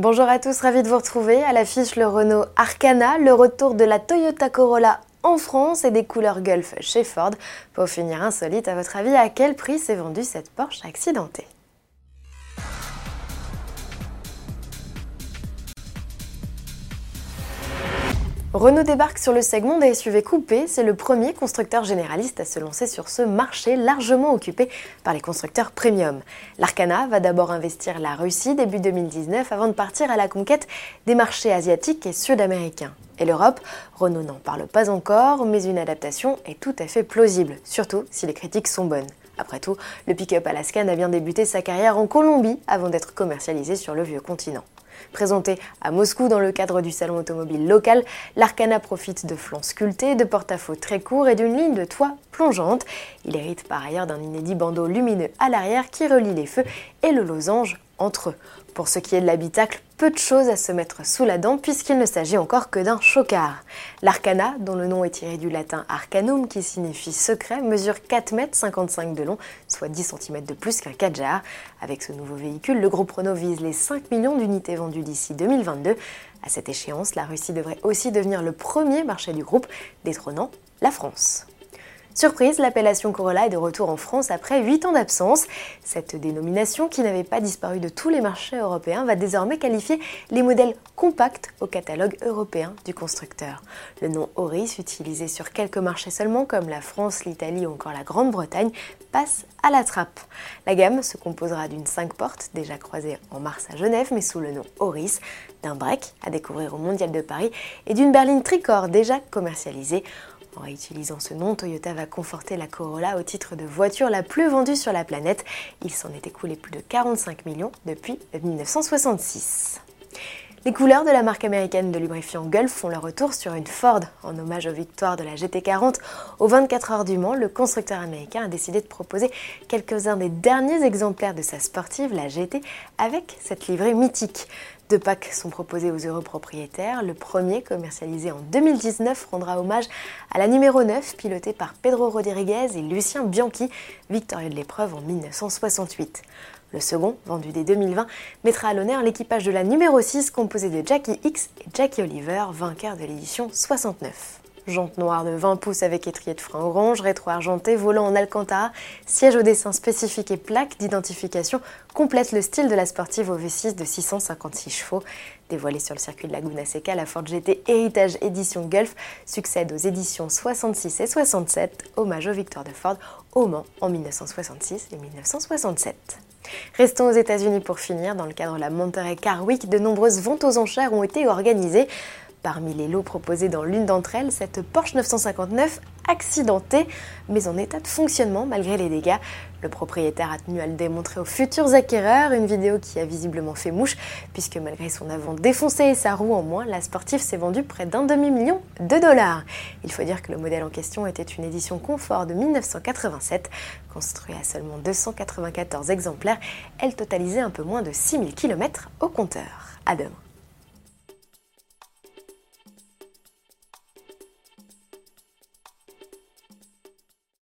Bonjour à tous, ravi de vous retrouver. À l'affiche le Renault Arcana, le retour de la Toyota Corolla en France et des couleurs Gulf chez Ford. Pour finir insolite, à votre avis, à quel prix s'est vendue cette Porsche accidentée? Renault débarque sur le segment des SUV coupés. C'est le premier constructeur généraliste à se lancer sur ce marché largement occupé par les constructeurs premium. L'Arcana va d'abord investir la Russie début 2019 avant de partir à la conquête des marchés asiatiques et sud-américains. Et l'Europe, Renault n'en parle pas encore, mais une adaptation est tout à fait plausible, surtout si les critiques sont bonnes. Après tout, le pick-up Alaskan a bien débuté sa carrière en Colombie avant d'être commercialisé sur le vieux continent. Présenté à Moscou dans le cadre du salon automobile local, l'Arcana profite de flancs sculptés, de porte-à-faux très courts et d'une ligne de toit plongeante. Il hérite par ailleurs d'un inédit bandeau lumineux à l'arrière qui relie les feux et le losange entre eux. Pour ce qui est de l'habitacle, peu de choses à se mettre sous la dent puisqu'il ne s'agit encore que d'un chocard. L'Arcana, dont le nom est tiré du latin arcanum qui signifie secret, mesure 4,55 m de long, soit 10 cm de plus qu'un Kadjar. Avec ce nouveau véhicule, le groupe Renault vise les 5 millions d'unités vendues d'ici 2022. À cette échéance, la Russie devrait aussi devenir le premier marché du groupe, détrônant la France. Surprise, l'appellation Corolla est de retour en France après 8 ans d'absence. Cette dénomination, qui n'avait pas disparu de tous les marchés européens, va désormais qualifier les modèles compacts au catalogue européen du constructeur. Le nom Auris, utilisé sur quelques marchés seulement comme la France, l'Italie ou encore la Grande-Bretagne, passe à la trappe. La gamme se composera d'une 5 portes déjà croisée en mars à Genève mais sous le nom Auris, d'un break à découvrir au Mondial de Paris et d'une berline tricorps déjà commercialisée en réutilisant ce nom, Toyota va conforter la Corolla au titre de voiture la plus vendue sur la planète. Il s'en est écoulé plus de 45 millions depuis 1966. Les couleurs de la marque américaine de lubrifiant Gulf font leur retour sur une Ford. En hommage aux victoires de la GT40 aux 24 heures du Mans, le constructeur américain a décidé de proposer quelques-uns des derniers exemplaires de sa sportive, la GT, avec cette livrée mythique. Deux packs sont proposés aux heureux propriétaires. Le premier, commercialisé en 2019, rendra hommage à la numéro 9, pilotée par Pedro Rodriguez et Lucien Bianchi, victorieux de l'épreuve en 1968. Le second, vendu dès 2020, mettra à l'honneur l'équipage de la numéro 6, composé de Jackie X et Jackie Oliver, vainqueur de l'édition 69 jante noire de 20 pouces avec étrier de frein orange, rétro argenté, volant en alcantara, siège au dessin spécifique et plaque d'identification complètent le style de la sportive au V6 de 656 chevaux. Dévoilée sur le circuit de Laguna Seca, la Ford GT Heritage Édition Gulf succède aux éditions 66 et 67, hommage aux victoires de Ford au Mans en 1966 et 1967. Restons aux États-Unis pour finir. Dans le cadre de la Monterey Car Week, de nombreuses ventes aux enchères ont été organisées. Parmi les lots proposés dans l'une d'entre elles, cette Porsche 959 accidentée, mais en état de fonctionnement malgré les dégâts. Le propriétaire a tenu à le démontrer aux futurs acquéreurs, une vidéo qui a visiblement fait mouche, puisque malgré son avant défoncé et sa roue en moins, la sportive s'est vendue près d'un demi-million de dollars. Il faut dire que le modèle en question était une édition confort de 1987, construite à seulement 294 exemplaires, elle totalisait un peu moins de 6000 km au compteur. À demain.